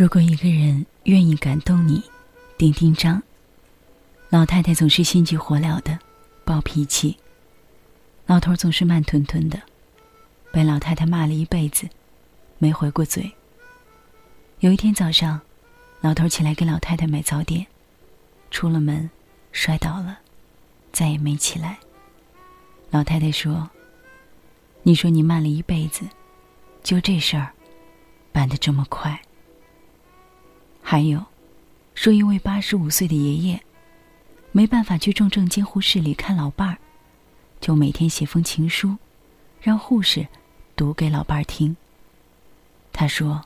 如果一个人愿意感动你，丁丁张。老太太总是心急火燎的，暴脾气。老头总是慢吞吞的，被老太太骂了一辈子，没回过嘴。有一天早上，老头起来给老太太买早点，出了门，摔倒了，再也没起来。老太太说：“你说你慢了一辈子，就这事儿，办得这么快。”还有，说一位八十五岁的爷爷。没办法去重症监护室里看老伴儿，就每天写封情书，让护士读给老伴儿听。他说：“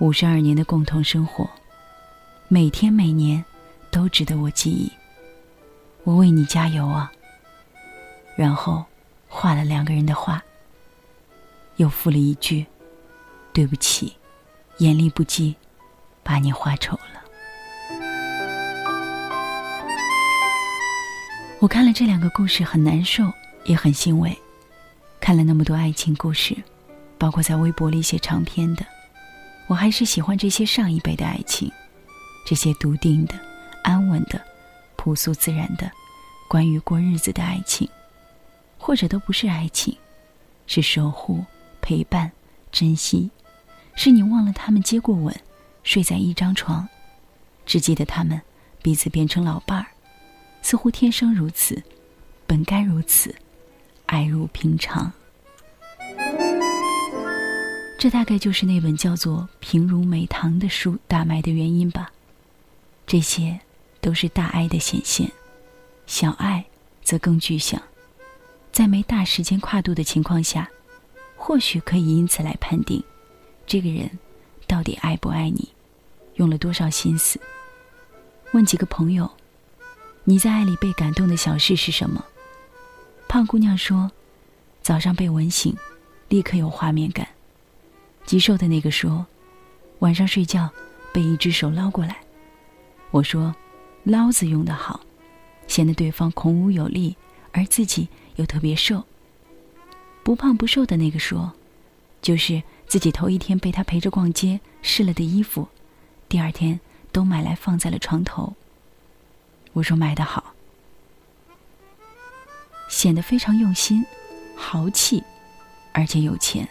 五十二年的共同生活，每天每年都值得我记忆。我为你加油啊！”然后画了两个人的画，又附了一句：“对不起，眼力不济，把你画丑了。”我看了这两个故事，很难受，也很欣慰。看了那么多爱情故事，包括在微博里写长篇的，我还是喜欢这些上一辈的爱情，这些笃定的、安稳的、朴素自然的，关于过日子的爱情，或者都不是爱情，是守护、陪伴、珍惜，是你忘了他们接过吻，睡在一张床，只记得他们彼此变成老伴儿。似乎天生如此，本该如此，爱如平常。这大概就是那本叫做《平如美棠》的书大卖的原因吧。这些都是大爱的显现，小爱则更具象。在没大时间跨度的情况下，或许可以因此来判定，这个人到底爱不爱你，用了多少心思。问几个朋友。你在爱里被感动的小事是什么？胖姑娘说：“早上被吻醒，立刻有画面感。”极瘦的那个说：“晚上睡觉被一只手捞过来。”我说：“捞字用得好，显得对方孔武有力，而自己又特别瘦。”不胖不瘦的那个说：“就是自己头一天被他陪着逛街试了的衣服，第二天都买来放在了床头。”我说买的好，显得非常用心、豪气，而且有钱。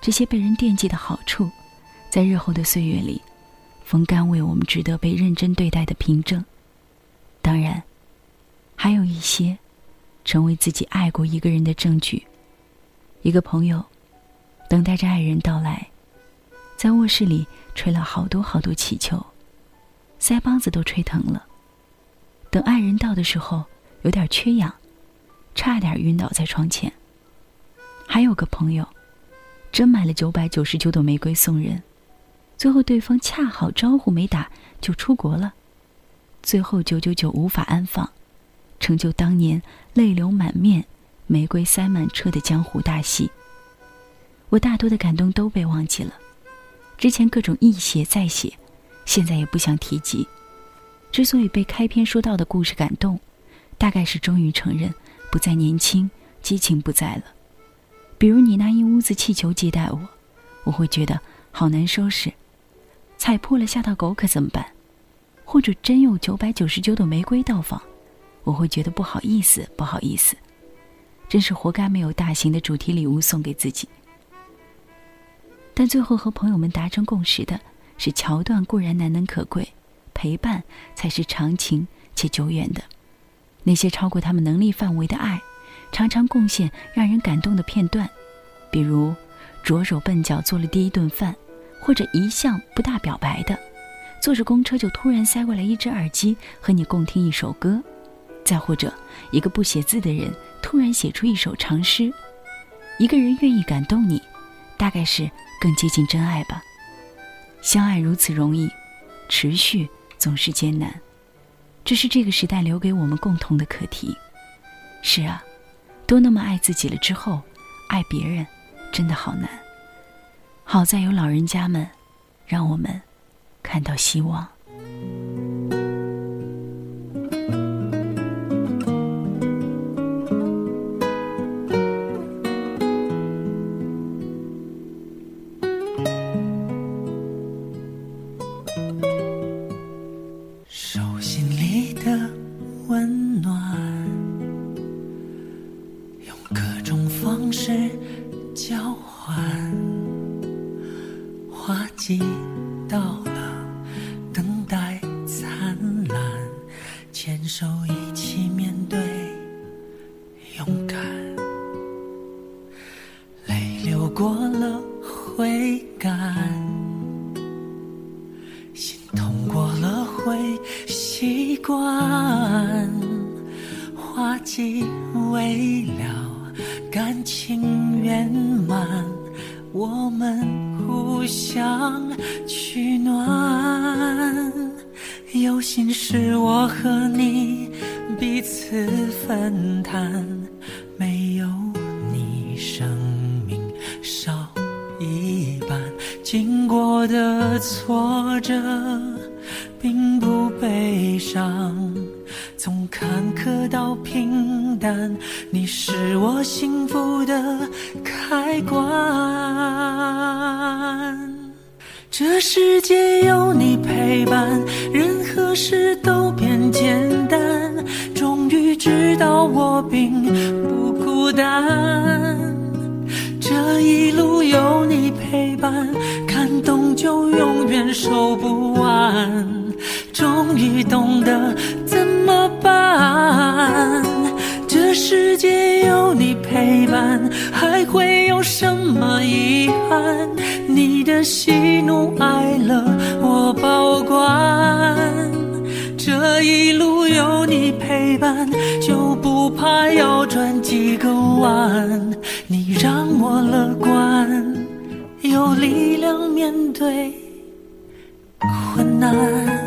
这些被人惦记的好处，在日后的岁月里，风干为我们值得被认真对待的凭证。当然，还有一些成为自己爱过一个人的证据。一个朋友等待着爱人到来，在卧室里吹了好多好多气球，腮帮子都吹疼了。等爱人到的时候，有点缺氧，差点晕倒在床前。还有个朋友，真买了九百九十九朵玫瑰送人，最后对方恰好招呼没打就出国了，最后九九九无法安放，成就当年泪流满面、玫瑰塞满车的江湖大戏。我大多的感动都被忘记了，之前各种一写再写，现在也不想提及。之所以被开篇说到的故事感动，大概是终于承认不再年轻，激情不在了。比如你拿一屋子气球接待我，我会觉得好难收拾，踩破了吓到狗可怎么办？或者真有九百九十九朵玫瑰到访，我会觉得不好意思，不好意思，真是活该没有大型的主题礼物送给自己。但最后和朋友们达成共识的是，桥段固然难能可贵。陪伴才是长情且久远的。那些超过他们能力范围的爱，常常贡献让人感动的片段，比如着手笨脚做了第一顿饭，或者一向不大表白的，坐着公车就突然塞过来一只耳机和你共听一首歌，再或者一个不写字的人突然写出一首长诗。一个人愿意感动你，大概是更接近真爱吧。相爱如此容易，持续。总是艰难，这是这个时代留给我们共同的课题。是啊，都那么爱自己了之后，爱别人真的好难。好在有老人家们，让我们看到希望。手一起面对，勇敢。泪流过了会干，心痛过了会习惯，花季未了。感情圆满，我们互相取暖。有心事我和你彼此分担，没有你生命少一半。经过的挫折并不悲伤。从坎坷到平淡，你是我幸福的开关。这世界有你陪伴，任何事都变简单。终于知道我并不孤单。这一路有你陪伴，感动就永远收不完。终于懂得怎么办？这世界有你陪伴，还会什么遗憾？你的喜怒哀乐我保管。这一路有你陪伴，就不怕要转几个弯。你让我乐观，有力量面对困难。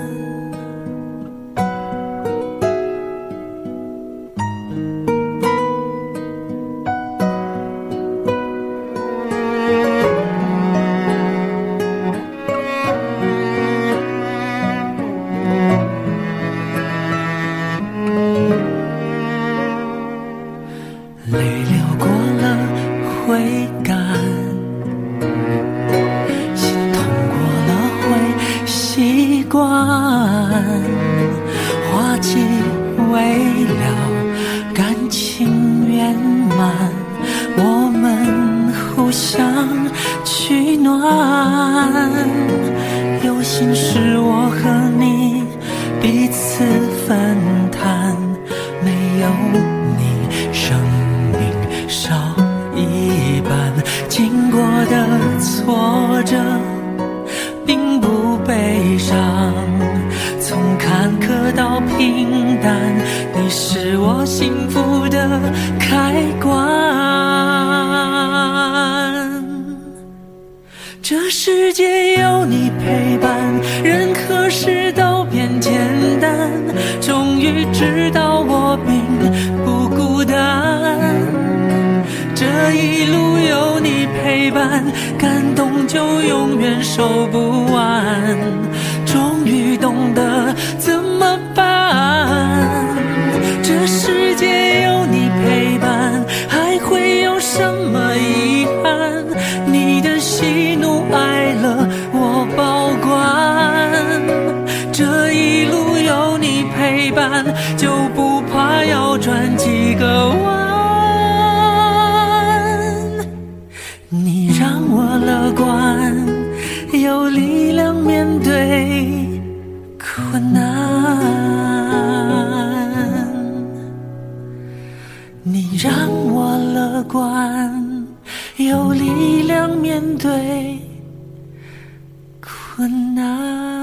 泪流过了会干，心痛过了会习惯。花季未了，感情圆满，我们互相取暖。有心事，我和你彼此分担。经过的挫折并不悲伤从坎坷到平淡你是我幸福的开关。这世界有你陪伴任何事都变简单终于知道伴，感动就永远收不完，终于懂得怎么办。这世界有你陪伴，还会有什么遗憾？你的喜怒哀乐我保管。这一路有你陪伴，就你让我乐观，有力量面对困难。